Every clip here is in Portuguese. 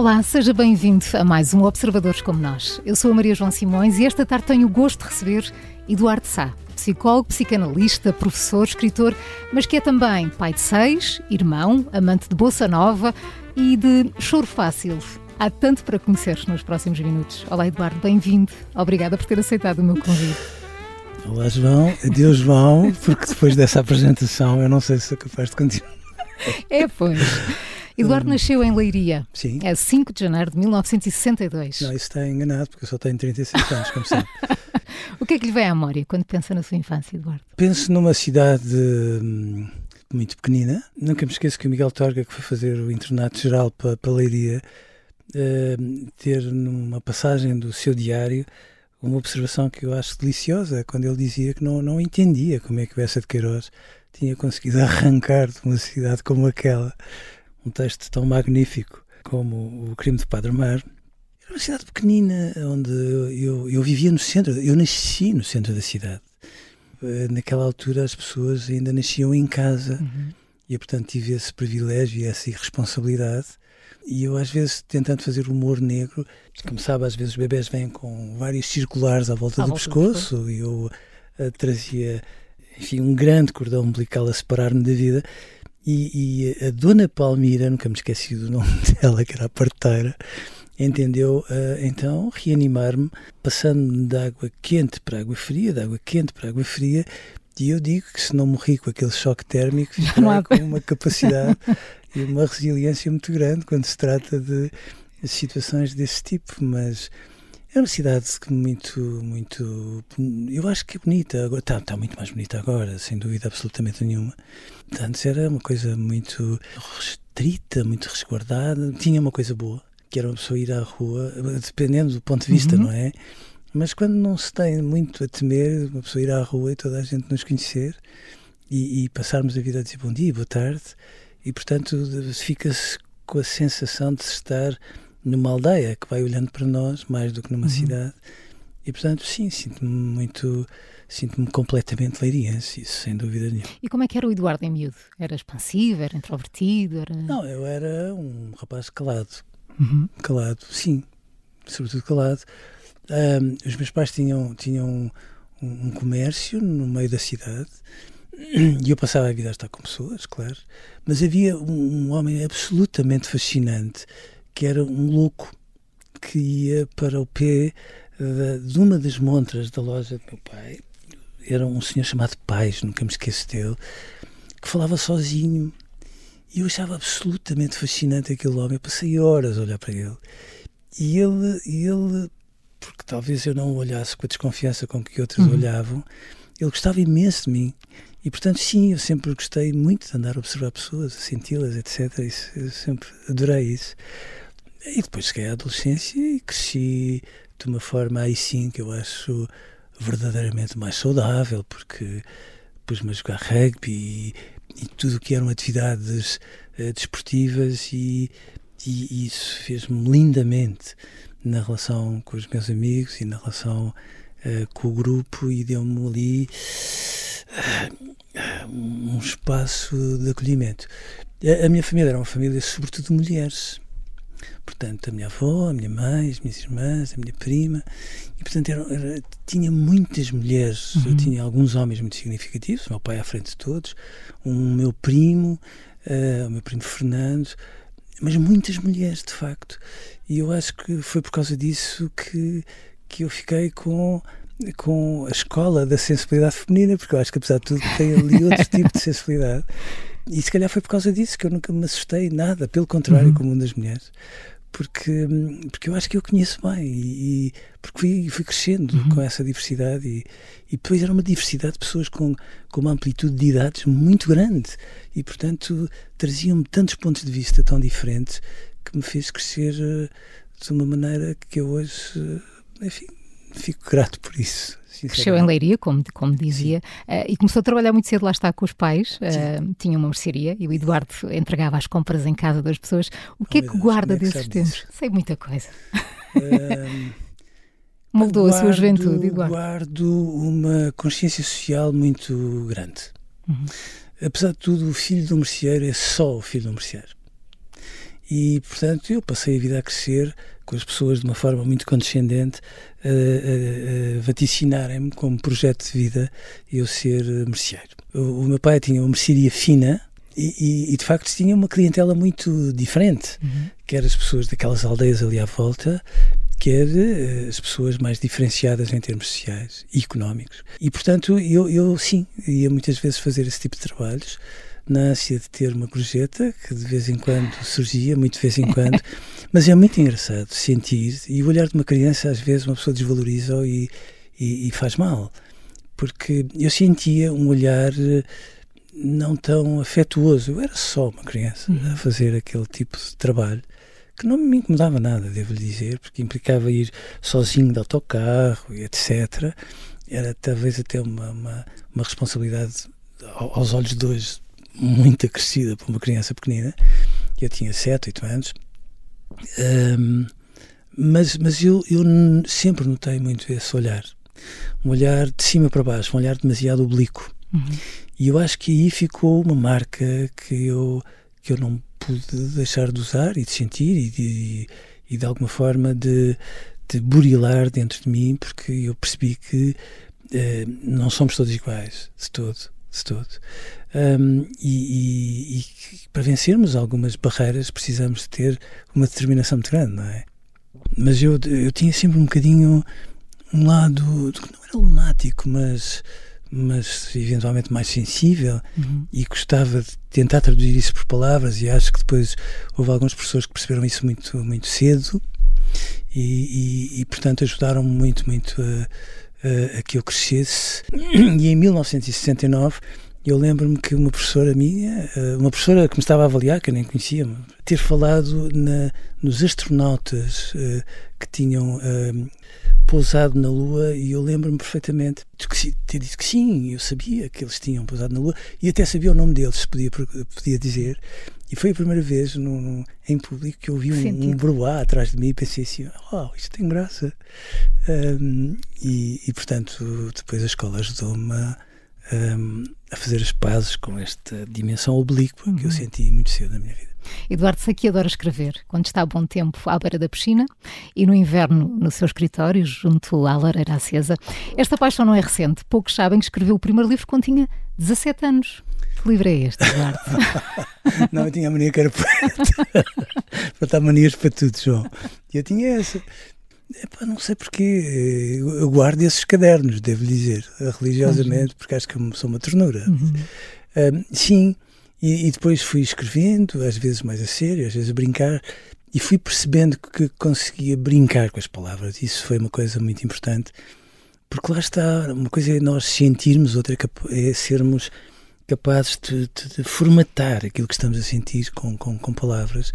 Olá, seja bem-vindo a mais um Observadores como Nós. Eu sou a Maria João Simões e esta tarde tenho o gosto de receber Eduardo Sá, psicólogo, psicanalista, professor, escritor, mas que é também pai de seis, irmão, amante de Bossa Nova e de choro fácil. Há tanto para conhecer nos próximos minutos. Olá, Eduardo, bem-vindo. Obrigada por ter aceitado o meu convite. Olá, João. Adeus, João, porque depois dessa apresentação eu não sei se sou capaz de continuar. É, pois. Eduardo hum. nasceu em Leiria. Sim. É 5 de janeiro de 1962. Não, isso está enganado, porque eu só tenho 36 anos, como sabe. o que é que lhe vem à memória quando pensa na sua infância, Eduardo? Penso numa cidade hum, muito pequenina. Nunca me esqueço que o Miguel Torga, que foi fazer o internato geral para, para Leiria, uh, ter numa passagem do seu diário uma observação que eu acho deliciosa, quando ele dizia que não, não entendia como é que o Essa de Queiroz tinha conseguido arrancar de uma cidade como aquela um texto tão magnífico como O Crime de Padre Mar. Era uma cidade pequenina onde eu, eu vivia no centro, eu nasci no centro da cidade. Eh, naquela altura as pessoas ainda nasciam em casa uhum. e eu, portanto, tive esse privilégio e essa irresponsabilidade. E eu, às vezes, tentando fazer humor negro, como sabe, às vezes os bebés vêm com vários circulares à volta, à do, volta pescoço, do pescoço e eu uh, trazia, enfim, um grande cordão umbilical a separar-me da vida. E, e, a dona Palmira, nunca me esqueci do nome dela, que era a parteira, entendeu uh, então reanimar-me, passando-me de água quente para água fria, de água quente para água fria, e eu digo que se não morri com aquele choque térmico, ficarei com uma capacidade e uma resiliência muito grande quando se trata de situações desse tipo, mas é uma cidade muito, muito. Eu acho que é bonita. Agora está, está muito mais bonita agora, sem dúvida absolutamente nenhuma. Antes era uma coisa muito restrita, muito resguardada. Tinha uma coisa boa, que era uma pessoa ir à rua, dependendo do ponto de vista, uhum. não é? Mas quando não se tem muito a temer, uma pessoa ir à rua e toda a gente nos conhecer e, e passarmos a vida a dizer bom dia, boa tarde, e portanto fica-se com a sensação de estar numa aldeia que vai olhando para nós mais do que numa uhum. cidade. E portanto, sim, sinto-me muito, sinto-me completamente leiriense, isso sem dúvida nenhuma. E como é que era o Eduardo em miúdo? Era expansivo, era introvertido? Era... Não, eu era um rapaz calado. Uhum. Calado, sim, sobretudo calado. Um, os meus pais tinham, tinham um, um comércio no meio da cidade e eu passava a vida a estar com pessoas, claro, mas havia um, um homem absolutamente fascinante que era um louco que ia para o pé de, de uma das montras da loja do meu pai. Era um senhor chamado Pais, nunca me esqueço dele, que falava sozinho. E eu achava absolutamente fascinante aquele homem. Eu passei horas a olhar para ele. E ele, ele porque talvez eu não o olhasse com a desconfiança com que outros uhum. olhavam, ele gostava imenso de mim. E portanto, sim, eu sempre gostei muito de andar a observar pessoas, a senti-las, etc. Isso, eu sempre adorei isso. E depois cheguei à adolescência e cresci de uma forma aí sim que eu acho verdadeiramente mais saudável, porque pus-me a jogar rugby e, e tudo o que eram atividades uh, desportivas e, e, isso fez-me lindamente na relação com os meus amigos e na relação uh, com o grupo e deu-me ali uh, um espaço de acolhimento. A, a minha família era uma família sobretudo de mulheres portanto, a minha avó, a minha mãe, as minhas irmãs, a minha prima, e portanto era, era, tinha muitas mulheres, uhum. eu tinha alguns homens muito significativos, meu pai à frente de todos, um meu primo, uh, o meu primo Fernando, mas muitas mulheres, de facto. E eu acho que foi por causa disso que, que eu fiquei com com a escola da sensibilidade feminina, porque eu acho que apesar de tudo tem ali outro tipo de sensibilidade. E se calhar foi por causa disso que eu nunca me assustei nada, pelo contrário, uhum. uma das mulheres porque, porque eu acho que eu conheço bem e, e porque fui, fui crescendo uhum. com essa diversidade e, e depois era uma diversidade de pessoas com, com uma amplitude de idades muito grande e portanto traziam-me tantos pontos de vista tão diferentes que me fez crescer uh, de uma maneira que eu hoje, uh, enfim, fico grato por isso. Cresceu em Leiria, como, como dizia, uh, e começou a trabalhar muito cedo lá está com os pais. Uh, tinha uma mercearia e o Eduardo entregava as compras em casa das pessoas. O que oh, é que guarda Deus, desses tempos? Disso? Sei muita coisa. Moldou guardo, a sua juventude, Eduardo. Guardo uma consciência social muito grande. Uhum. Apesar de tudo, o filho do merceeiro é só o filho do merceeiro. E, portanto, eu passei a vida a crescer com as pessoas de uma forma muito condescendente, a, a, a vaticinarem-me como projeto de vida eu ser merceeiro. O, o meu pai tinha uma mercearia fina, e, e, e, de facto tinha uma clientela muito diferente, uhum. quer as pessoas daquelas aldeias ali à volta, quer uh, as pessoas mais diferenciadas em termos sociais e económicos. E portanto eu, eu sim, ia muitas vezes fazer esse tipo de trabalhos na ânsia de ter uma gorjeta, que de vez em quando surgia, muito de vez em quando, mas é muito engraçado sentir, e o olhar de uma criança às vezes uma pessoa desvaloriza e, e, e faz mal, porque eu sentia um olhar eh, não tão afetuoso, eu era só uma criança uhum. a fazer aquele tipo de trabalho, que não me incomodava nada, devo lhe dizer, porque implicava ir sozinho de autocarro e etc. Era talvez até uma, uma, uma responsabilidade aos olhos de hoje muito acrescida para uma criança pequenina. Eu tinha 7, 8 anos. Um, mas mas eu, eu sempre notei muito esse olhar. Um olhar de cima para baixo, um olhar demasiado oblíquo. Uhum. E eu acho que aí ficou uma marca que eu, que eu não pude deixar de usar e de sentir e de, e de alguma forma de, de burilar dentro de mim, porque eu percebi que eh, não somos todos iguais, de todo, de todo. Um, e, e, e, para vencermos algumas barreiras precisamos de ter uma determinação muito grande, não é? Mas eu, eu tinha sempre um bocadinho um lado, não era lunático, mas, mas eventualmente mais sensível uhum. e gostava de tentar traduzir isso por palavras e acho que depois houve alguns professores que perceberam isso muito, muito cedo e, e, e portanto ajudaram-me muito, muito a, a, a que eu crescesse. E em 1969 eu lembro-me que uma professora minha, eh, uma professora que me estava a avaliar, que eu nem conhecia, ter falado na, nos astronautas uh, que tinham uh, pousado na Lua e eu lembro-me perfeitamente de ter dito que sim, eu sabia que eles tinham pousado na Lua e até sabia o nome deles, se podia, podia dizer. E foi a primeira vez em público que eu vi um, um broá atrás de mim e pensei assim: oh, isto tem graça. Um, e, e, portanto, depois a escola ajudou-me a um, a fazer as pazes com esta dimensão oblíqua que eu uhum. senti muito cedo na minha vida. Eduardo sei que adora escrever, quando está a bom tempo à beira da piscina e no inverno no seu escritório, junto à lareira acesa. Esta paixão não é recente. Poucos sabem que escreveu o primeiro livro quando tinha 17 anos. Que livro é este, Eduardo? não, eu tinha a mania que era poeta. Faltar manias para tudo, João. E eu tinha essa. Epá, não sei porquê. Eu guardo esses cadernos, devo dizer, religiosamente, porque acho que sou uma ternura. Uhum. Um, sim, e, e, depois fui escrevendo, às vezes mais a sério, às vezes a brincar, e fui percebendo que conseguia brincar com as palavras. Isso foi uma coisa muito importante, porque lá está, uma coisa é nós sentirmos, outra é, é sermos capazes de, de, de, formatar aquilo que estamos a sentir com, com, com palavras,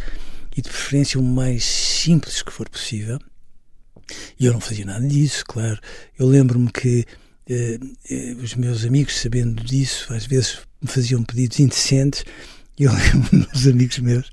e de preferência o mais simples que for possível e eu não fazia nada disso, claro. Eu lembro-me que eh, eh, os meus amigos, sabendo disso, às vezes me faziam pedidos indecentes. E eu lembro-me dos amigos meus,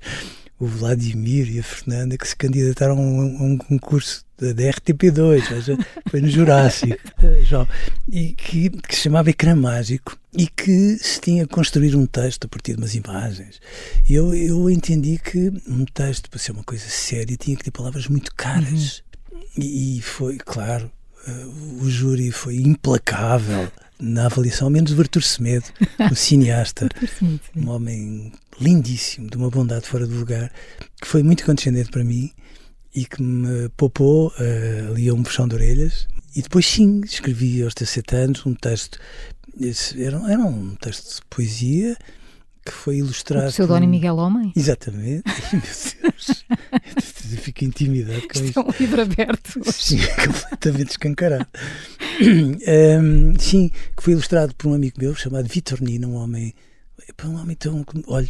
o Vladimir e a Fernanda, que se candidataram a um, a um concurso da, RTP2, seja, foi no Jurássico, eh, João, e que, que, se chamava Ecrã Mágico e que se tinha que construir um texto a partir de umas imagens. E eu, eu entendi que um texto, para ser uma coisa séria, tinha que ter palavras muito caras. Uhum. E, foi, claro, uh, o júri foi implacável na avaliação, menos o Artur Semedo, o cineasta, um homem lindíssimo, de uma bondade fora do lugar, que foi muito condescendente para mim e que me poupou uh, ali a um puxão de orelhas. E depois, sim, escrevi aos 17 anos um texto, era, era um texto de poesia que foi ilustrado. O pseudónimo por... Miguel Homem? Exatamente. Meu Deus, eu fico intimidado com isto. É um livro aberto. Sim, completamente escancarado. um, sim, que foi ilustrado por um amigo meu chamado Vitor Nina, um homem, um homem tão, olha,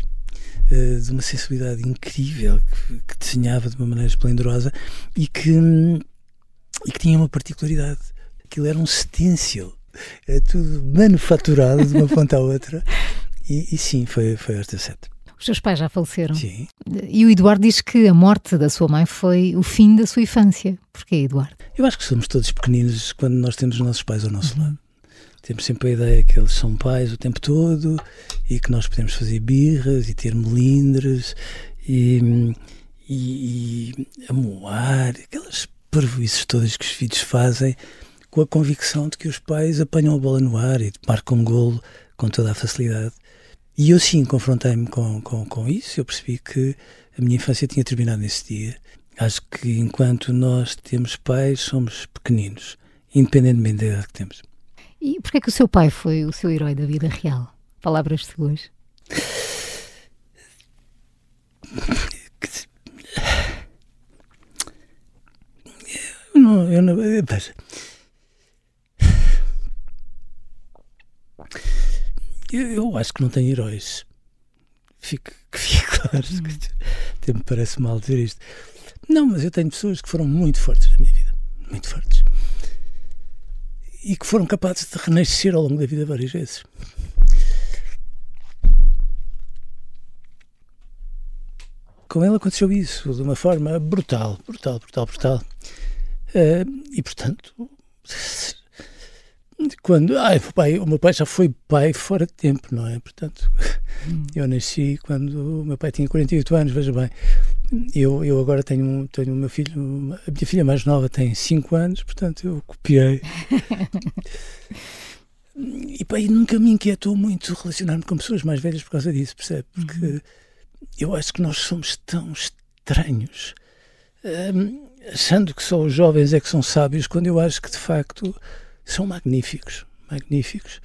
eh, de uma sensibilidade incrível, que, que desenhava de uma maneira esplendorosa e que, e que tinha uma particularidade. Aquilo era um stencil. Era tudo manufaturado de uma ponta à outra. E, e sim, foi, foi aos 17. Os seus pais já faleceram. Sim. E o Eduardo diz que a morte da sua mãe foi o fim da sua infância. Porquê, Eduardo? Eu acho que somos todos pequeninos quando nós temos os nossos pais ao nosso uhum. lado. Temos sempre a ideia que eles são pais o tempo todo e que nós podemos fazer birras e ter melindres e, e, e amoar, aquelas parvoices todas que os filhos fazem com a convicção de que os pais apanham a bola no ar e marcam um golo com toda a facilidade. E eu sim confrontei-me com, com, com isso, eu percebi que a minha infância tinha terminado nesse dia. Acho que enquanto nós temos pais, somos pequeninos, independentemente da idade que temos. E porquê é que o seu pai foi o seu herói da vida real? Palavras suas. Não, eu não. Veja. Eu, eu, acho que não tenho heróis. Fico, que fique claro. Hum. Até me parece mal dizer isto. Não, mas eu tenho pessoas que foram muito fortes na minha vida. Muito fortes. E que foram capazes de renascer ao longo da vida várias vezes. Com ele aconteceu isso de uma forma brutal, brutal, brutal, brutal. Uh, e portanto, quando ai, o, pai, o meu pai já foi pai fora de tempo, não é? Portanto, hum. eu nasci quando o meu pai tinha 48 anos, veja bem. Eu, eu agora tenho, tenho o meu filho, a minha filha mais nova tem 5 anos, portanto eu copiei. e pai, nunca me inquietou muito relacionar-me com pessoas mais velhas por causa disso, percebe? Porque uhum. eu acho que nós somos tão estranhos, um, achando que só os jovens é que são sábios, quando eu acho que de facto são magníficos, magníficos.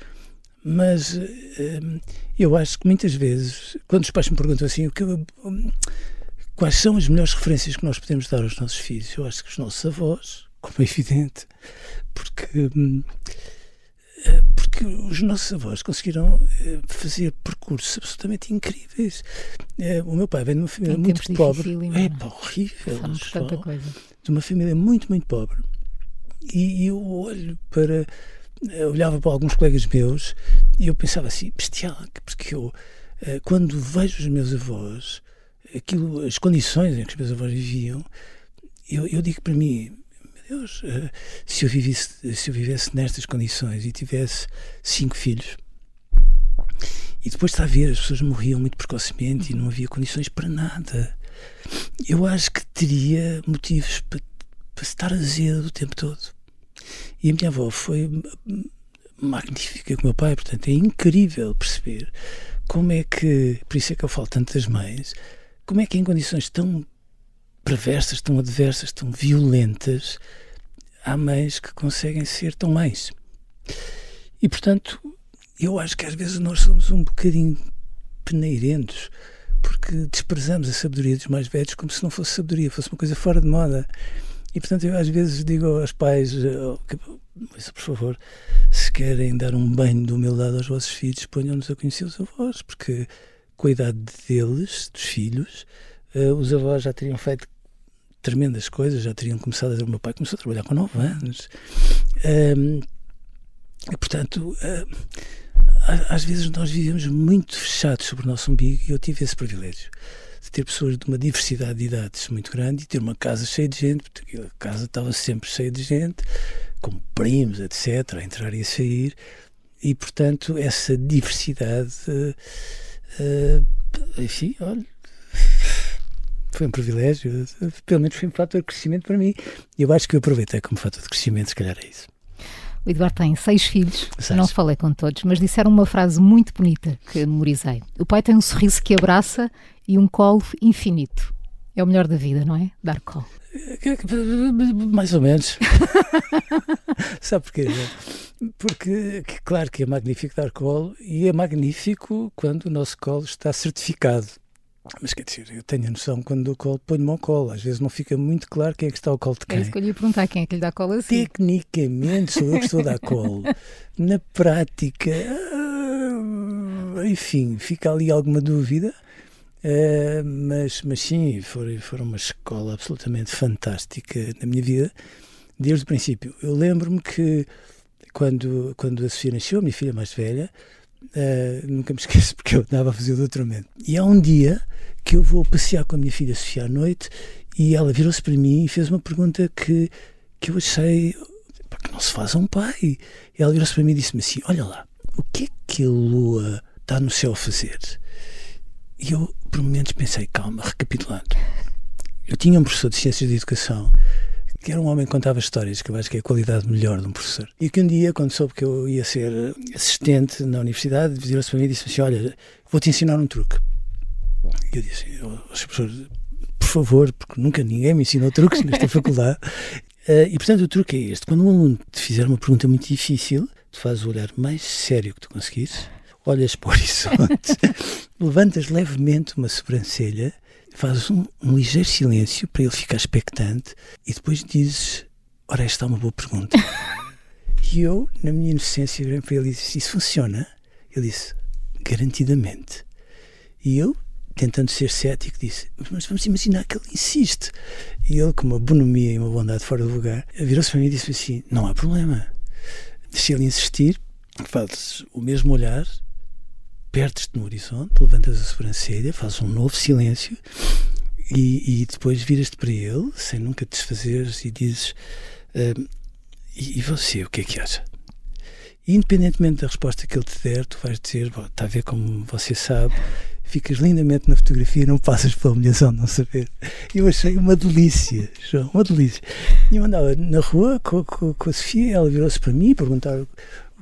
Mas um, eu acho que muitas vezes, quando os pais me perguntam assim, o que eu, quais são as melhores referências que nós podemos dar aos nossos filhos, eu acho que os nossos avós, como é evidente, porque, hum, porque os nossos avós conseguiram eh, fazer percursos absolutamente incríveis. Eh, o meu pai vem de uma família muito pobre. É pá, horrível. De uma família muito, muito pobre e eu olho para. Eu olhava para alguns colegas meus e eu pensava assim, bestial, porque eu, eh, quando vejo os meus avós, aquilo, as condições em que os meus avós viviam, eu, eu digo para mim, meu Deus, eh, se eu, vivesse, se eu vivesse nestas condições e tivesse cinco filhos, e depois está a ver, as pessoas morriam muito precocemente e não havia condições para nada. Eu acho que teria motivos para estar azedo o tempo todo. E a minha avó foi magnífica com o meu pai, portanto é incrível perceber como é que, por isso é que eu falo tanto das mães, como é que em condições tão perversas, tão adversas, tão violentas, há mães que conseguem ser tão mães. E portanto, eu acho que às vezes nós somos um bocadinho peneirentos porque desprezamos a sabedoria dos mais velhos como se não fosse sabedoria, fosse uma coisa fora de moda. E portanto eu às vezes digo aos pais, oh, por favor, se querem dar um banho de humildade aos vossos filhos, ponham-nos a conhecer os avós, porque com a idade deles, dos filhos, uh, os avós já teriam feito tremendas coisas, já teriam começado a... O meu pai começou a trabalhar com 9 anos. Um, e, portanto, uh, às vezes nós vivemos muito fechados sobre o nosso umbigo e eu tive esse privilégio de ter pessoas de uma diversidade de idades muito grande e ter uma casa cheia de gente, porque a casa estava sempre cheia de gente, com primos, etc., a entrar e a sair, e portanto essa diversidade, uh, uh, enfim, olha, foi um privilégio, pelo menos foi um fator de crescimento para mim, e eu acho que eu aproveitei como fator de crescimento, se calhar é isso. O Eduardo tem seis filhos, seis. não falei com todos, mas disseram uma frase muito bonita que memorizei. O pai tem um sorriso que abraça e um colo infinito. É o melhor da vida, não é? Dar colo. Mais ou menos. Sabe porquê? Porque, claro que é magnífico dar colo e é magnífico quando o nosso colo está certificado. Mas quer dizer, eu tenho a noção quando dou colo, ponho-me ao colo. Às vezes não fica muito claro quem é que está ao colo de quem. É isso que eu lhe ia perguntar, quem é que lhe dá colo assim? Tecnicamente sou eu que estou a dar colo. Na prática, ah, enfim, fica ali alguma dúvida. Uh, mas, mas sim, foi, foi uma escola absolutamente fantástica na minha vida, desde o princípio. Eu lembro-me que quando, quando a Sofia nasceu, a minha filha mais velha, uh, nunca me esqueço porque eu andava a fazer o doutoramento. E há um dia que eu vou passear com a minha filha Sofia à noite e ela virou-se para mim e fez uma pergunta que, que eu achei que não se faz a um pai. E ela virou-se para mim e disse-me assim: Olha lá, o que é que a lua está no céu a fazer? E eu, por momentos, pensei: Calma, recapitulando. eu tinha um professor de Ciências de Educação que era um homem que contava histórias, que eu acho que é a qualidade melhor de um professor. E que um dia, quando soube que eu ia ser assistente na universidade, virou-se para mim e disse assim, olha, vou-te ensinar um truque. E eu disse, oh, professor, por favor, porque nunca ninguém me ensinou truques nesta faculdade. Uh, e portanto o truque é este: quando um aluno te fizer uma pergunta muito difícil, tu fazes o olhar mais sério que tu conseguires, olhas para o horizonte, levantas levemente uma sobrancelha, fazes um, um, ligeiro silêncio para ele ficar expectante e depois dizes: Ora, esta é uma boa pergunta. e eu, na minha inocência, virei para ele e disse: Isso funciona? Ele disse: Garantidamente. E eu, tentando ser cético, disse: Mas vamos imaginar que ele insiste. E ele, com uma bonomia e uma bondade fora do lugar, virou-se para mim e disse assim: Não há problema. Se ele insistir, fazes o mesmo olhar perdes-te no horizonte, levantas a sobrancelha, fazes um novo silêncio e, e depois viras-te para ele, sem nunca te desfazeres, e dizes: uh, e, e, você, o que é que acha? E, independentemente da resposta que ele te der, tu vais dizer: está a ver como você sabe, ficas lindamente na fotografia, não passas pela humilhação de não saber. Eu achei uma delícia, João, uma delícia. E eu andava na rua com, com, com a Sofia, ela virou-se para mim e perguntou o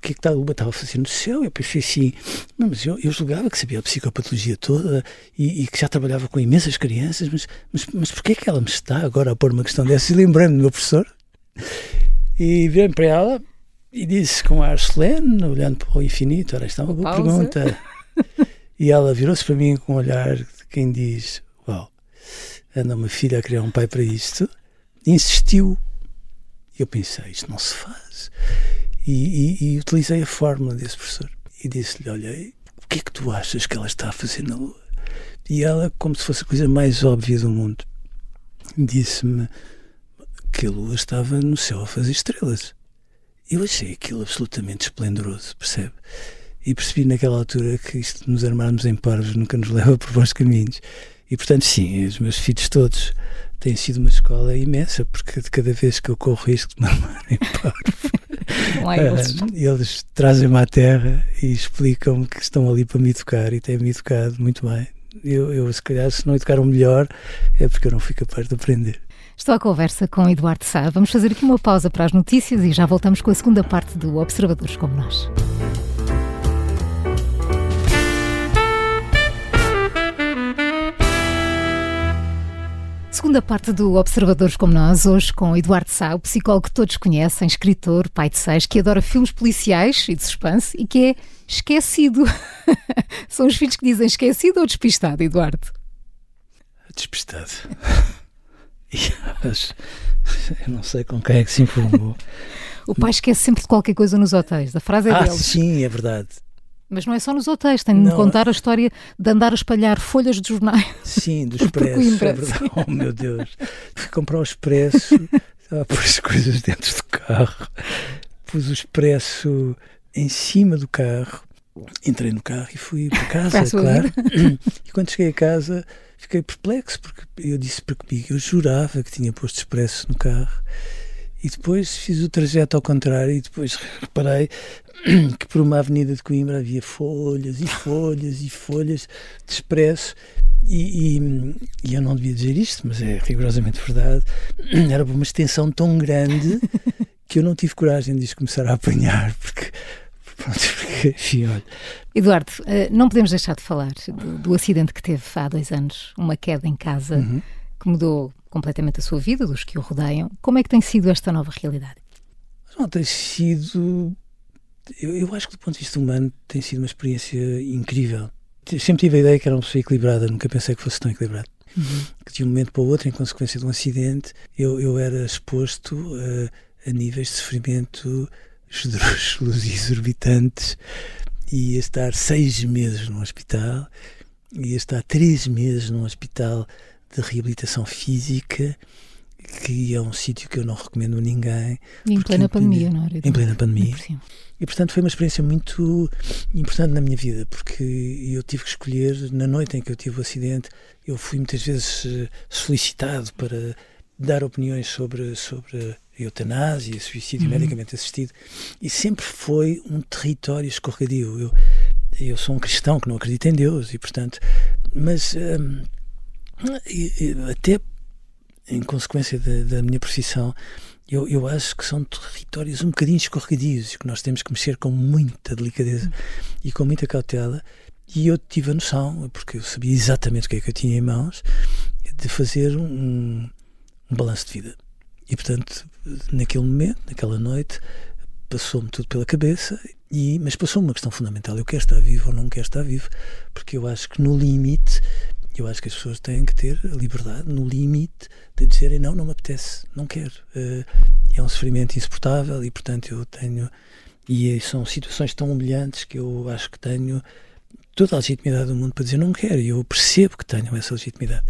que é que estava, estava a fazer no céu? Eu pensei assim, mas eu, eu julgava que sabia a psicopatologia toda e, e, que já trabalhava com imensas crianças, mas, mas, mas porquê é que ela me está agora a pôr uma questão dessa? E lembrei-me do meu professor e virei para ela e disse com ar solene, olhando para o infinito, ora, esta é uma boa Pausa. pergunta. E ela virou-se para mim com um olhar de quem diz, uau, anda uma filha a criar um pai para isto, e insistiu. E eu pensei, isto não se faz. E, e, e utilizei a fórmula desse professor e disse-lhe: Olha, o que é que tu achas que ela está a fazer na Lua? E ela, como se fosse a coisa mais óbvia do mundo, disse-me que a Lua estava no céu a fazer estrelas. Eu achei aquilo absolutamente esplendoroso, percebe? E percebi naquela altura que isto de nos armarmos em parvos nunca nos leva por bons caminhos. E portanto, sim, os meus filhos todos têm sido uma escola imensa, porque de cada vez que eu corro risco de me armar em parvo, é eles. eles trazem-me à terra e explicam-me que estão ali para me educar e têm-me educado muito bem. Eu, eu, se calhar, se não educaram melhor, é porque eu não fui capaz de aprender. Estou à conversa com Eduardo Sá. Vamos fazer aqui uma pausa para as notícias e já voltamos com a segunda parte do Observadores como Nós. Segunda parte do Observadores como Nós, hoje com Eduardo Sá, o psicólogo que todos conhecem, escritor, pai de seis, que adora filmes policiais e de suspense e que é esquecido. São os filhos que dizem esquecido ou despistado, Eduardo? Despistado. Eu não sei com quem é que se informou. o pai esquece sempre de qualquer coisa nos hotéis. A frase é ah, deles. Sim, é verdade. Mas não é só nos hotéis, tem de me contar a história de andar a espalhar folhas de jornais. Sim, do expresso, é verdade. Oh meu Deus. Fui comprar o expresso, estava a pôr as coisas dentro do carro, pus o expresso em cima do carro, entrei no carro e fui para casa, claro. E quando cheguei a casa fiquei perplexo, porque eu disse para comigo, eu jurava que tinha posto expresso no carro. E depois fiz o trajeto ao contrário e depois reparei que por uma avenida de Coimbra havia folhas e folhas e folhas de expresso e, e, e, eu não devia dizer isto, mas é rigorosamente verdade. Era uma extensão tão grande que eu não tive coragem de os começar a apanhar, porque. Pronto, porque, enfim, olha. Eduardo, eh, não podemos deixar de falar do, do acidente que teve há dois anos, uma queda em casa uhum. que mudou completamente a sua vida, dos que o rodeiam. Como é que tem sido esta nova realidade? Não, tem sido eu, eu, acho que do ponto de vista humano tem sido uma experiência incrível. Sempre tive a ideia que era uma pessoa equilibrada, nunca pensei que fosse tão equilibrado. Uhum. Que de um momento para o outro, em consequência de um acidente, eu, eu era exposto a, a níveis de sofrimento esdrúxulos e exorbitantes. Ia estar seis meses no hospital, ia estar três meses num hospital de reabilitação física que é um sítio que eu não recomendo a ninguém. E em plena pandemia, não era? Em plena pandemia. E portanto foi uma experiência muito importante na minha vida, porque eu tive que escolher, na noite em que eu tive o acidente, eu fui muitas vezes eh, solicitado para dar opiniões sobre, sobre eutanásia, suicídio uhum. medicamente assistido, e sempre foi um território escorregadio. Eu, eu sou um cristão que não acredita em Deus, e portanto, mas hum, até em consequência da, da minha profissão, eu, eu acho que são territórios um bocadinho escorregadios que nós temos que mexer com muita delicadeza e com muita cautela. E eu tive a noção, porque eu sabia exatamente o que é que eu tinha em mãos, de fazer um, um balanço de vida. E, portanto, naquele momento, naquela noite, passou-me tudo pela cabeça, e, mas passou-me uma questão fundamental: eu quero estar vivo ou não quero estar vivo, porque eu acho que no limite eu acho que as pessoas têm que ter a liberdade, no limite, de dizerem não, não me apetece, não quero. Uh, é um sofrimento insuportável e, portanto, eu tenho. E são situações tão humilhantes que eu acho que tenho toda a legitimidade do mundo para dizer não quero. E eu percebo que tenho essa legitimidade.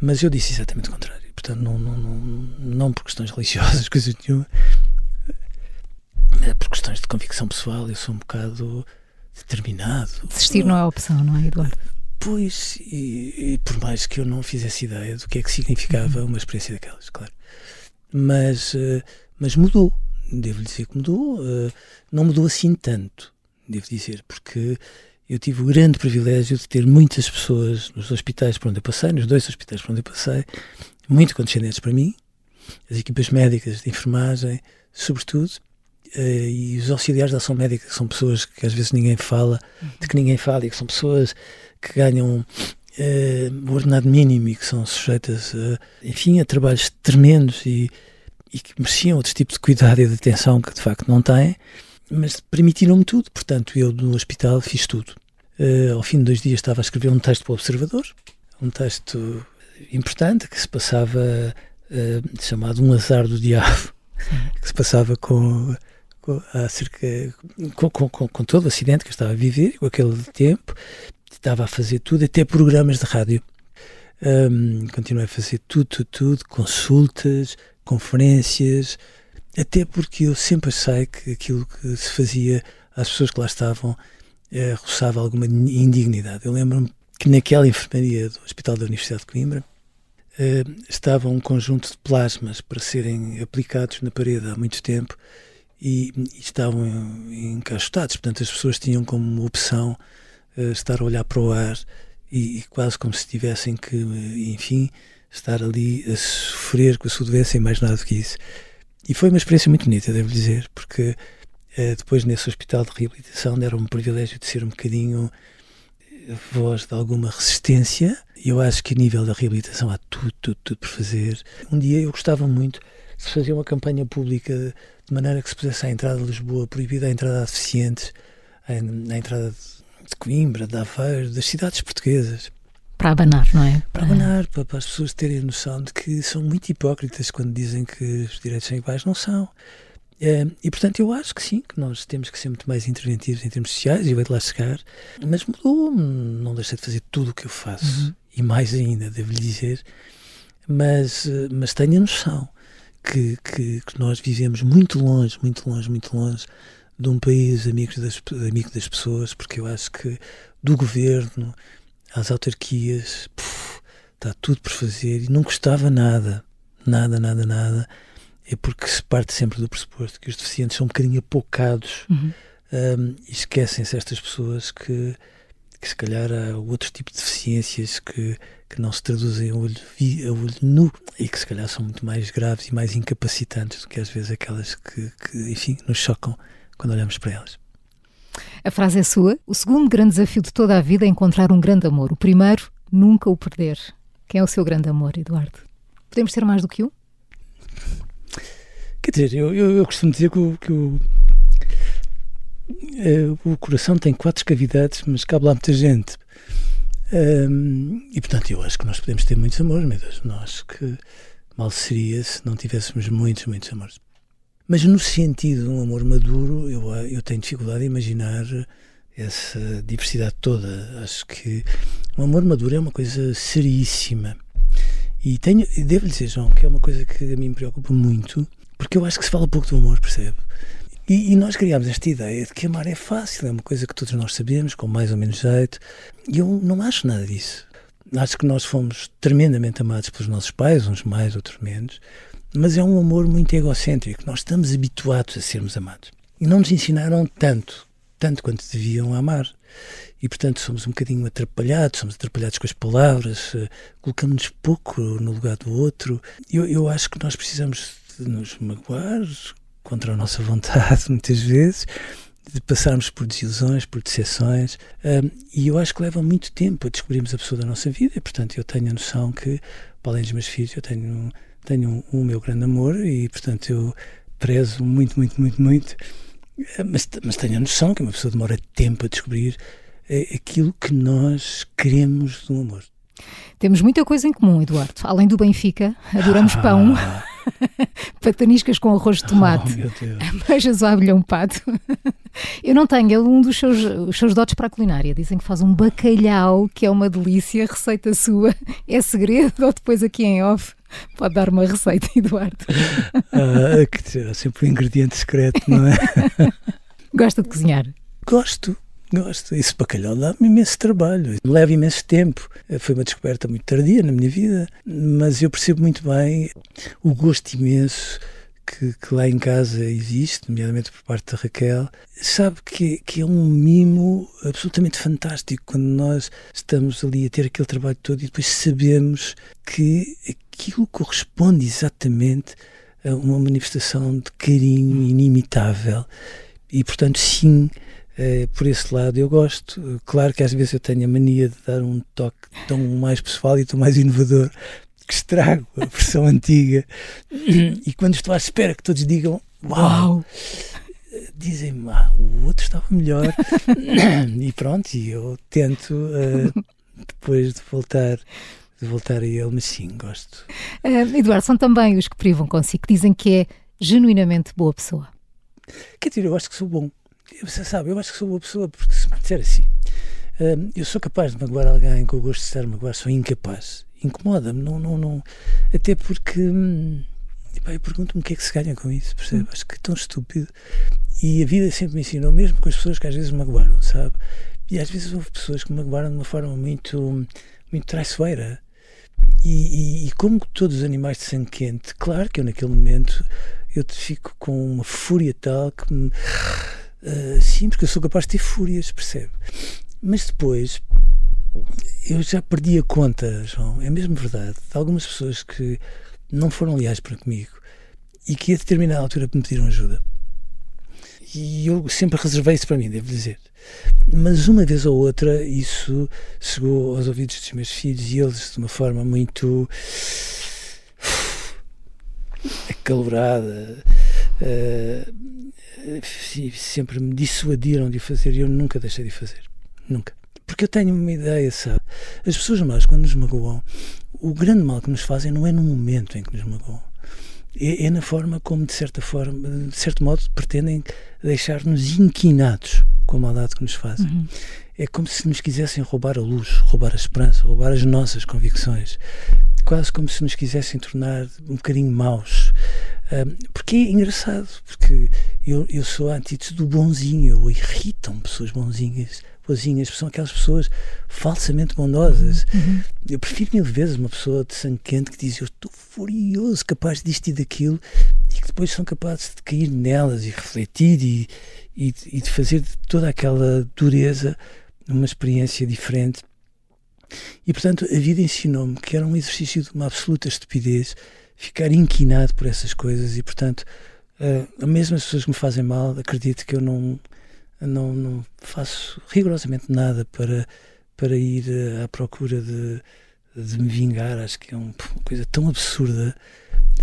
Mas eu disse exatamente o contrário. Portanto, não, não, não, não por questões religiosas, coisa nenhuma. Por questões de convicção pessoal, eu sou um bocado determinado. Desistir não é opção, não é, Eduardo? Pois, e, e, por mais que eu não fizesse ideia do que é que significava uhum. uma experiência daquelas, claro. Mas, uh, mas mudou, devo dizer que mudou. Uh, não mudou assim tanto, devo dizer, porque eu tive o grande privilégio de ter muitas pessoas nos hospitais por onde eu passei, nos dois hospitais por onde eu passei, muito condescendentes para mim, as equipas médicas de enfermagem, sobretudo, uh, e os auxiliares da ação médica, que são pessoas que às vezes ninguém fala, de que ninguém fala, e que são pessoas que ganham uh, o ordenado mínimo e que são sujeitas, a, enfim, a trabalhos tremendos e, e que mereciam outro tipo de cuidado e de atenção que de facto não têm, mas permitiram-me tudo. Portanto, eu no hospital fiz tudo. Uh, ao fim de dois dias estava a escrever um texto para o Observador, um texto importante que se passava uh, chamado Um Azar do Diabo, que se passava com, com, acerca, com, com, com, todo o acidente que eu estava a viver, com aquele tempo, estava a fazer tudo, até programas de rádio. Um, continuei a fazer tudo, tudo, tudo, consultas, conferências, até porque eu sempre sei que aquilo que se fazia às pessoas que lá estavam eh, roçava alguma indignidade. Eu lembro-me que naquela enfermaria do Hospital da Universidade de Coimbra eh, estava um conjunto de plasmas para serem aplicados na parede há muito tempo e, e estavam encaixotados, portanto as pessoas tinham como opção estar a olhar para o ar e, e, quase como se tivessem que, enfim, estar ali a sofrer com a sua doença e mais nada do que isso. E foi uma experiência muito bonita, devo dizer, porque uh, depois nesse hospital de reabilitação deram-me o privilégio de ser um bocadinho eh, voz de alguma resistência. Eu acho que a nível da reabilitação há tudo, tudo, tudo por fazer. Um dia eu gostava muito de fazer uma campanha pública de maneira que se pusesse à entrada de Lisboa proibida a entrada a deficientes, a, entrada de de Coimbra, de Aveiro, das cidades portuguesas. Para abanar, não é? Para abanar, para, para as pessoas terem a noção de que são muito hipócritas quando dizem que os direitos são iguais. Não são. É, e portanto eu acho que sim, que nós temos que ser muito mais interventivos em termos sociais e vai de lá chegar, mas mudou, não deixei de fazer tudo o que eu faço uhum. e mais ainda, devo-lhe dizer, mas, mas tenho a noção que, que, que, nós vivemos muito longe, muito longe, muito longe de um país amigo das, amigo das pessoas, porque eu acho que do governo às autarquias puf, está tudo por fazer e não custava nada, nada, nada, nada. É porque se parte sempre do pressuposto que os deficientes são um bocadinho apocados uhum. um, e esquecem-se estas pessoas que, que se calhar há outro tipo de deficiências que, que não se traduzem a olho, a olho nu e que se calhar são muito mais graves e mais incapacitantes do que às vezes aquelas que, que enfim, nos chocam quando olhamos para elas. A frase é sua. O segundo grande desafio de toda a vida é encontrar um grande amor. O primeiro, nunca o perder. Quem é o seu grande amor, Eduardo? Podemos ter mais do que um? Quer dizer, eu, eu, eu costumo dizer que, o, que o, é, o, coração tem quatro cavidades, mas cabe lá muita gente. Um, e portanto, eu acho que nós podemos ter muitos amores, meu Deus. Nós que mal seria se não tivéssemos muitos, muitos amores. Mas no sentido de um amor maduro, eu, eu tenho dificuldade em imaginar essa diversidade toda. Acho que um amor maduro é uma coisa seríssima. E tenho, devo dizer, João, que é uma coisa que a mim me preocupa muito, porque eu acho que se fala pouco do amor, percebe? E, e, nós criámos esta ideia de que amar é fácil, é uma coisa que todos nós sabemos, com mais ou menos jeito, e eu não acho nada disso. Acho que nós fomos tremendamente amados pelos nossos pais, uns mais, outros menos, mas é um amor muito egocêntrico. Nós estamos habituados a sermos amados. E não nos ensinaram tanto, tanto quanto deviam amar. e, portanto, somos um bocadinho atrapalhados, somos atrapalhados com as palavras, uh, colocamos-nos pouco no lugar do outro. Eu, eu acho que nós precisamos de nos magoar contra a nossa vontade, muitas vezes, de passarmos por desilusões, por decepções, um, e eu acho que leva muito tempo a descobrirmos a pessoa da nossa vida, e, portanto, eu tenho a noção que, para além dos meus filhos, eu tenho, tenho o meu grande amor, e, portanto, eu prezo muito, muito, muito, muito, mas, mas tenho a noção que uma pessoa demora tempo a descobrir eh, aquilo que nós queremos do amor. Temos muita coisa em comum, Eduardo. Além do Benfica, adoramos ah. pão. pataniscas com arroz de tomate, oh, beijas ao abelhão pato. Eu não tenho, é um dos seus, os seus dotes para a culinária. Dizem que faz um bacalhau, que é uma delícia, receita sua. É segredo ou depois aqui em off? Pode dar uma receita, Eduardo. Ah, que é sempre um ingrediente secreto, não é? Gosta de cozinhar? Gosto. Gosto. Esse bacalhau dá-me imenso trabalho, leva imenso tempo. Foi uma descoberta muito tardia na minha vida, mas eu percebo muito bem o gosto imenso que, que, lá em casa existe, nomeadamente por parte da Raquel, sabe que, que é um mimo absolutamente fantástico quando nós estamos ali a ter aquele trabalho todo e depois sabemos que aquilo corresponde exatamente a uma manifestação de carinho inimitável. E, portanto, sim, por esse lado eu gosto. Claro que às vezes eu tenho a mania de dar um toque tão mais pessoal e tão mais inovador que estrago a versão antiga. E quando estou à espera que todos digam Uau! Dizem-me, ah, o outro estava melhor. e pronto, e eu tento uh, depois de voltar de voltar a ele, mas sim, gosto. Uh, Eduardo, são também os que privam consigo, que dizem que é genuinamente boa pessoa. Quer dizer, eu acho que sou bom. Você sabe, eu acho que sou boa pessoa porque se me disser assim, uh, eu sou capaz de magoar alguém com o gosto de estar magoar, sou incapaz. Incomoda-me, não, não, não. Até porque hum, eu pergunto-me o que é que se ganha com isso, percebe? Hum. Acho que é tão estúpido. E a vida sempre me ensinou, mesmo com as pessoas que às vezes magoaram, sabe? E às vezes houve pessoas que me magoaram de uma forma muito, muito traiçoeira. E, e, e, como todos os animais de sangue quente, claro que eu naquele momento eu fico com uma fúria tal que me. Uh, sim, porque eu sou capaz de ter fúrias, percebe? Mas depois eu já perdi a conta, João, é mesmo verdade, de algumas pessoas que não foram leais para comigo e que a determinada altura me pediram ajuda. E eu sempre reservei isso para mim, devo dizer. Mas uma vez ou outra isso chegou aos ouvidos dos meus filhos e eles, de uma forma muito acalorada, uh, sempre me dissuadiram de fazer e eu nunca deixei de fazer. Nunca. Porque eu tenho uma ideia, sabe? As pessoas más, quando nos magoam, o grande mal que nos fazem não é no momento em que nos magoam. É, é na forma como, de certa forma, de certo modo, pretendem deixar-nos inquinados com a maldade que nos fazem. Uhum. É como se nos quisessem roubar a luz, roubar a esperança, roubar as nossas convicções. Quase como se nos quisessem tornar um bocadinho maus. Um, porque é engraçado, porque eu, eu sou a antítese do bonzinho, ou irritam pessoas bonzinhas boazinhas, são aquelas pessoas falsamente bondosas. Uhum. Eu prefiro mil vezes uma pessoa de sangue quente que diz eu estou furioso, capaz disto e daquilo, e que depois são capazes de cair nelas e refletir e, e, e de fazer toda aquela dureza uma experiência diferente. E portanto a vida ensinou-me que era um exercício de uma absoluta estupidez ficar inquinado por essas coisas e portanto uh, mesmo as pessoas que me fazem mal acredito que eu não não, não faço rigorosamente nada para, para ir eh, à procura de, de me vingar. Acho que é uma coisa tão absurda.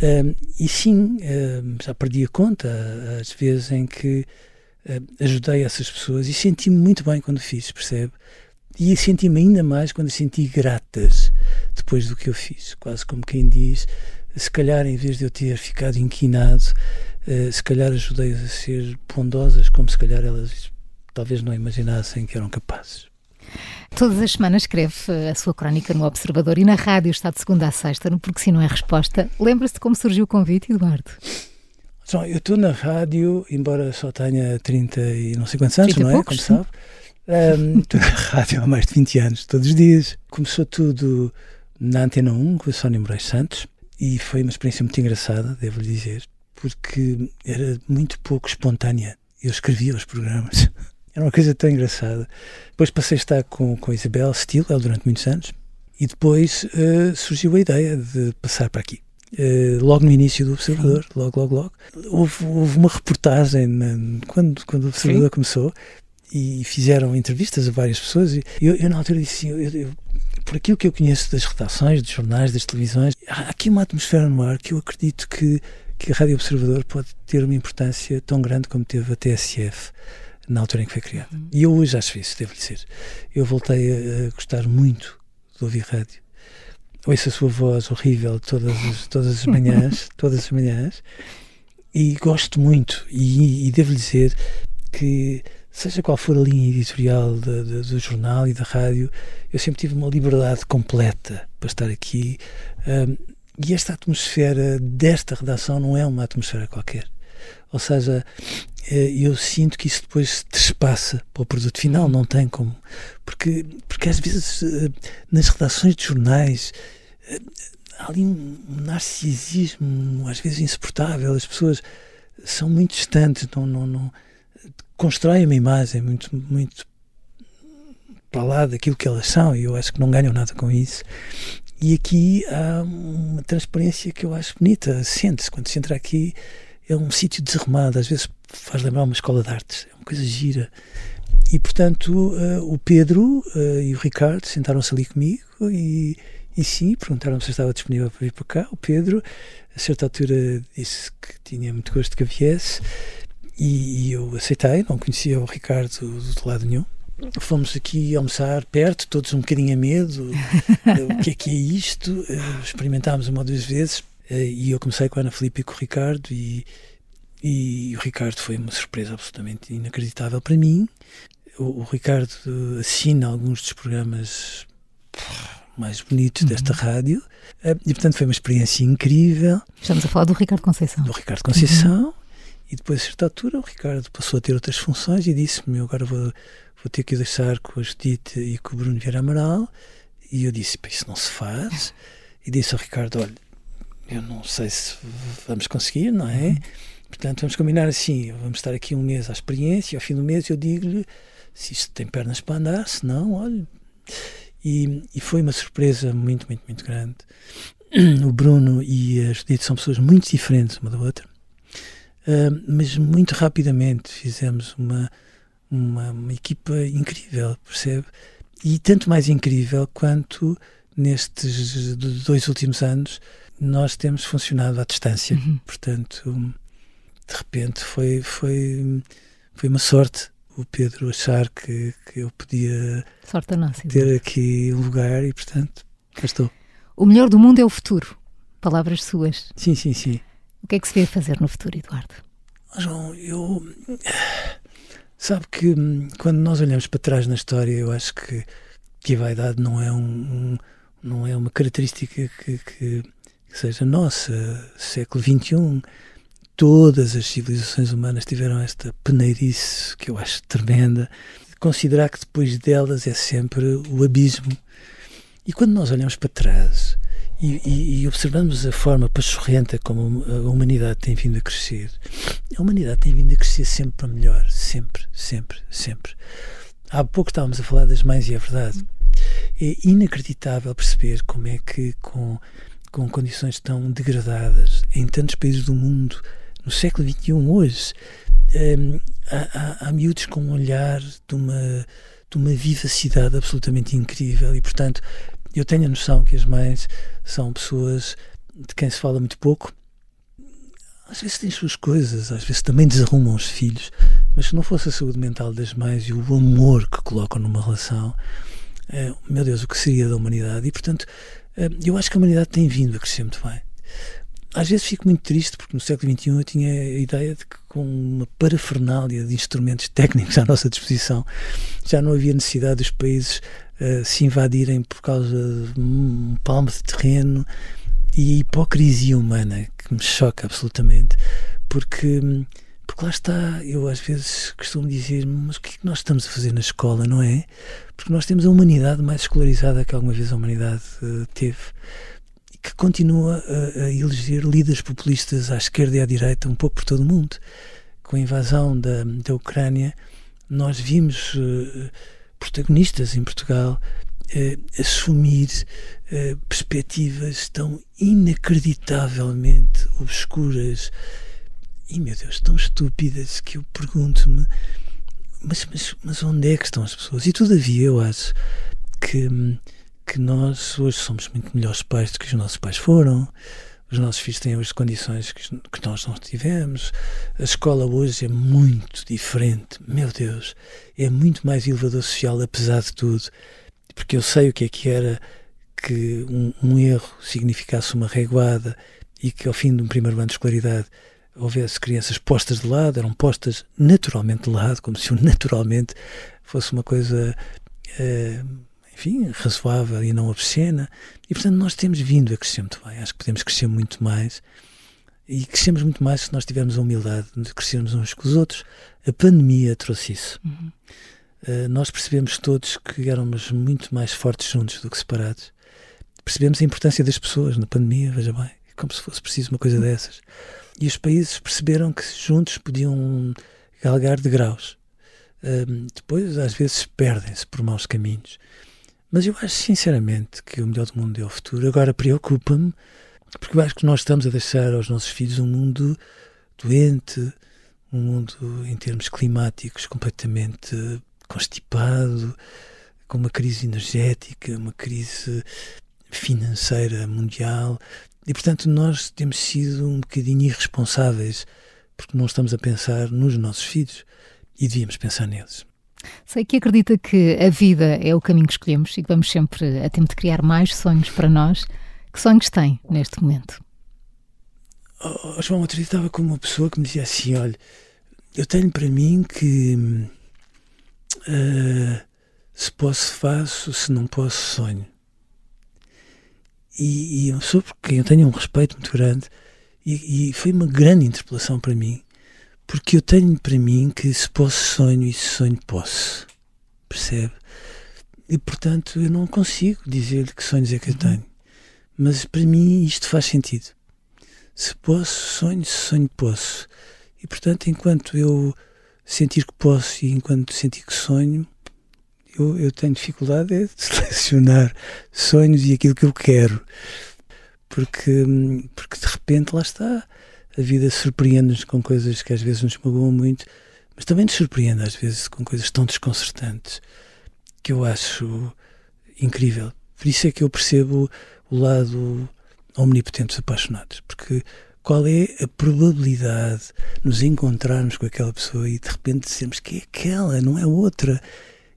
Um, e sim, um, já perdi a conta às vezes em que ajudei essas pessoas e senti-me muito bem quando fiz, percebe? E senti-me ainda mais quando senti gratas depois do que eu fiz. Quase como quem diz, se calhar em vez de eu ter ficado inquinado, uh, se calhar ajudei-as a ser bondosas, como se calhar elas talvez não imaginassem que eram capazes. Todas as semanas escreve a sua crónica no Observador e na rádio está de segunda a sexta, Porque Se Não É Resposta. Lembra-se de como surgiu o convite, Eduardo? Eu estou na rádio, embora só tenha 30 e não sei quantos anos, não é? Poucos, como sabe. Um, estou na rádio há mais de 20 anos, todos os dias. Começou tudo na Antena 1 com a Sónia Moraes Santos e foi uma experiência muito engraçada, devo lhe dizer, porque era muito pouco espontânea. Eu escrevia os programas Era uma coisa tão engraçada. Depois passei a estar com, com a Isabel Stilwell durante muitos anos e depois uh, surgiu a ideia de passar para aqui. Uh, logo no início do Observador, logo, logo, logo. Houve, houve uma reportagem na, quando, quando o Observador Sim. começou e fizeram entrevistas a várias pessoas. E eu, eu na altura disse: eu, eu, por aquilo que eu conheço das redações, dos jornais, das televisões, há aqui uma atmosfera no ar que eu acredito que, que a Rádio Observador pode ter uma importância tão grande como teve a TSF na altura em que foi criada. Uhum. E eu hoje acho isso, devo dizer. Eu voltei a, a gostar muito de ouvir rádio. Ouço a sua voz horrível todas as, todas as manhãs, todas as manhãs, e gosto muito. E, e devo dizer que seja qual for a linha editorial do jornal e da rádio, eu sempre tive uma liberdade completa para estar aqui. Um, e esta atmosfera desta redação não é uma atmosfera qualquer. Ou seja, eu sinto que isso depois se trespassa para o produto final, não tem como. Porque, porque às vezes eh, nas redações de jornais eh, há ali um narcisismo às vezes insuportável, as pessoas são muito distantes, não, não, não constroem uma imagem muito, muito para lá daquilo que elas são e eu acho que não ganham nada com isso. E aqui há uma transparência que eu acho bonita, sente-se quando se entra aqui é um sítio desarrumado, às vezes faz lembrar uma escola de artes, é uma coisa gira. E portanto, uh, o Pedro uh, e o Ricardo sentaram-se ali comigo e, e sim, perguntaram-me se estava disponível para vir para cá. O Pedro, a certa altura, disse que tinha muito gosto que eu viesse e, e eu aceitei, não conhecia o Ricardo de lado nenhum. Fomos aqui almoçar perto, todos um bocadinho a medo. o que é que é isto? Experimentámos uma ou duas vezes e eu comecei com a Ana Filipe e com o Ricardo e, e o Ricardo foi uma surpresa absolutamente inacreditável para mim. O, o Ricardo assina alguns dos programas mais bonitos uhum. desta rádio eh, e, portanto, foi uma experiência incrível. Estamos a falar do Ricardo Conceição. Do Ricardo Conceição. Uhum. E depois, a certa altura, o Ricardo passou a ter outras funções e disse-me: agora vou, vou ter que deixar com a Judite e com o Bruno Vieira Amaral. E eu disse: Isso não se faz. E disse ao Ricardo: Olha, eu não sei se vamos conseguir, não é? Uhum. Portanto, vamos combinar assim: vamos estar aqui um mês à experiência, e ao fim do mês eu digo-lhe se isto tem pernas para andar, se não, olha. E, e, foi uma surpresa muito, muito, muito grande. O Bruno e a Judite são pessoas muito diferentes uma da outra, uh, mas muito rapidamente fizemos uma, uma, uma, equipa incrível, percebe? E tanto mais incrível quanto nestes dois últimos anos nós temos funcionado à distância. Uhum. Portanto, de repente foi, foi, foi uma sorte o Pedro achar que, que eu podia nossa, ter aqui um lugar e, portanto, cá estou. O melhor do mundo é o futuro. Palavras suas. Sim, sim, sim. O que é que se vê fazer no futuro, Eduardo? João, eu. Sabe que hum, quando nós olhamos para trás na história, eu acho que, que a vaidade não é, um, um não é uma característica que, que seja nossa. Século XXI, todas as civilizações humanas tiveram esta peneirice que eu acho tremenda. Considerar que depois delas é sempre o abismo. E quando nós olhamos para trás e, e, e, observamos a forma pachorrenta como a humanidade tem vindo a crescer, a humanidade tem vindo a crescer sempre para melhor. Sempre, sempre, sempre. Há pouco estávamos a falar das mães e é verdade. É inacreditável perceber como é que, com, com condições tão degradadas em tantos países do mundo, no século XXI, hoje, hum, há, há, há miúdos com um olhar de uma, de uma vivacidade absolutamente incrível e, portanto, eu tenho a noção que as mães são pessoas de quem se fala muito pouco. Às vezes têm suas coisas, às vezes também desarrumam os filhos, mas se não fosse a saúde mental das mães e o amor que colocam numa relação, é, meu Deus, o que seria da humanidade? E, portanto, eu acho que a humanidade tem vindo a crescer muito bem. Às vezes fico muito triste porque no século XXI eu tinha a ideia de que com uma parafernália de instrumentos técnicos à nossa disposição já não havia necessidade dos países uh, se invadirem por causa de um palmo de terreno e a hipocrisia humana que me choca absolutamente porque porque lá está, eu às vezes costumo dizer, mas o que é que nós estamos a fazer na escola, não é? Porque nós temos a humanidade mais escolarizada que alguma vez a humanidade uh, teve e que continua a, a, eleger líderes populistas à esquerda e à direita, um pouco por todo o mundo. Com a invasão da, da Ucrânia, nós vimos uh, protagonistas em Portugal uh, assumir perspectivas tão inacreditavelmente obscuras e, meu Deus, tão estúpidas que eu pergunto-me mas, mas, mas onde é que estão as pessoas? E todavia eu acho que, que nós hoje somos muito melhores pais do que os nossos pais foram. Os nossos filhos têm hoje condições que, que nós não tivemos. A escola hoje é muito diferente. Meu Deus, é muito mais elevador social, apesar de tudo. Porque eu sei o que é que era que um, um erro significasse uma reguada e que ao fim de um primeiro ano de escolaridade houvesse crianças postas de lado, eram postas naturalmente de lado, como se o naturalmente fosse uma coisa, uh, enfim, razoável e não obscena. E, portanto, nós temos vindo a crescer muito bem. Acho que podemos crescer muito mais. E crescemos muito mais se nós tivermos a humildade de crescermos uns com os outros. A pandemia trouxe isso. Uhum. Uh, nós percebemos todos que éramos muito mais fortes juntos do que separados. Percebemos a importância das pessoas na pandemia, veja bem, como se fosse preciso uma coisa dessas. E os países perceberam que juntos podiam galgar degraus. Um, depois, às vezes, perdem-se por maus caminhos. Mas eu acho, sinceramente, que o melhor do mundo é o futuro. Agora, preocupa-me, porque eu acho que nós estamos a deixar aos nossos filhos um mundo doente, um mundo, em termos climáticos, completamente constipado, com uma crise energética, uma crise financeira mundial. E, portanto, nós temos sido um bocadinho irresponsáveis porque não estamos a pensar nos nossos filhos e devíamos pensar neles. Sei que acredita que a vida é o caminho que escolhemos e que vamos sempre a tempo de criar mais sonhos para nós. Que sonhos tem neste momento? Oh, João, outro dia estava com uma pessoa que me dizia assim: olha, eu tenho para mim que uh, se posso, faço, se não posso, sonho. E, e eu sou porque eu tenho um respeito muito grande e, e, foi uma grande interpelação para mim, porque eu tenho para mim que se posso sonho e se sonho posso, percebe? E portanto eu não consigo dizer-lhe que sonhos é que eu uhum. tenho, mas para mim isto faz sentido. Se posso, sonho, se sonho, posso. E portanto, enquanto eu sentir que posso e enquanto sentir que sonho, eu, eu tenho dificuldade é de selecionar sonhos e aquilo que eu quero. Porque, porque de repente lá está. A vida surpreende-nos com coisas que às vezes nos magoam muito, mas também nos surpreende às vezes com coisas tão desconcertantes que eu acho incrível. Por isso é que eu percebo o lado omnipotente dos apaixonados, porque qual é a probabilidade de nos encontrarmos com aquela pessoa e de repente dizermos que é aquela, não é outra?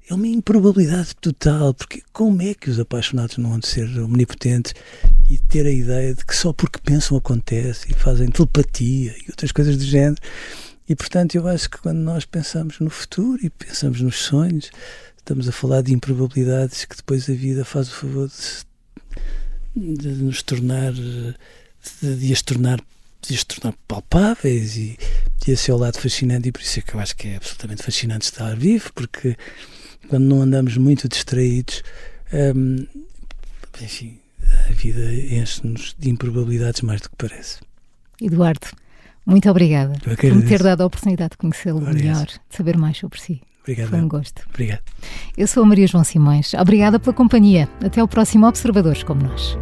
É uma improbabilidade total, porque como é que os apaixonados não vão ser omnipotentes e ter a ideia de que só porque pensam acontece e fazem telepatia e outras coisas do género? E portanto, eu acho que quando nós pensamos no futuro e pensamos nos sonhos, estamos a falar de improbabilidades que depois a vida faz o favor de, de nos tornar, de, de as tornar de as tornar palpáveis e, e esse é o lado fascinante e por isso é que eu acho que é absolutamente fascinante estar vivo porque quando não andamos muito distraídos, hum, enfim, a vida enche-nos de improbabilidades mais do que parece. Eduardo, muito obrigada por me ter dado a oportunidade de conhecê-lo melhor, de saber mais sobre si. Obrigado. Foi um gosto. Obrigado. Eu sou a Maria João Simões. Obrigada pela companhia. Até o próximo Observadores como nós.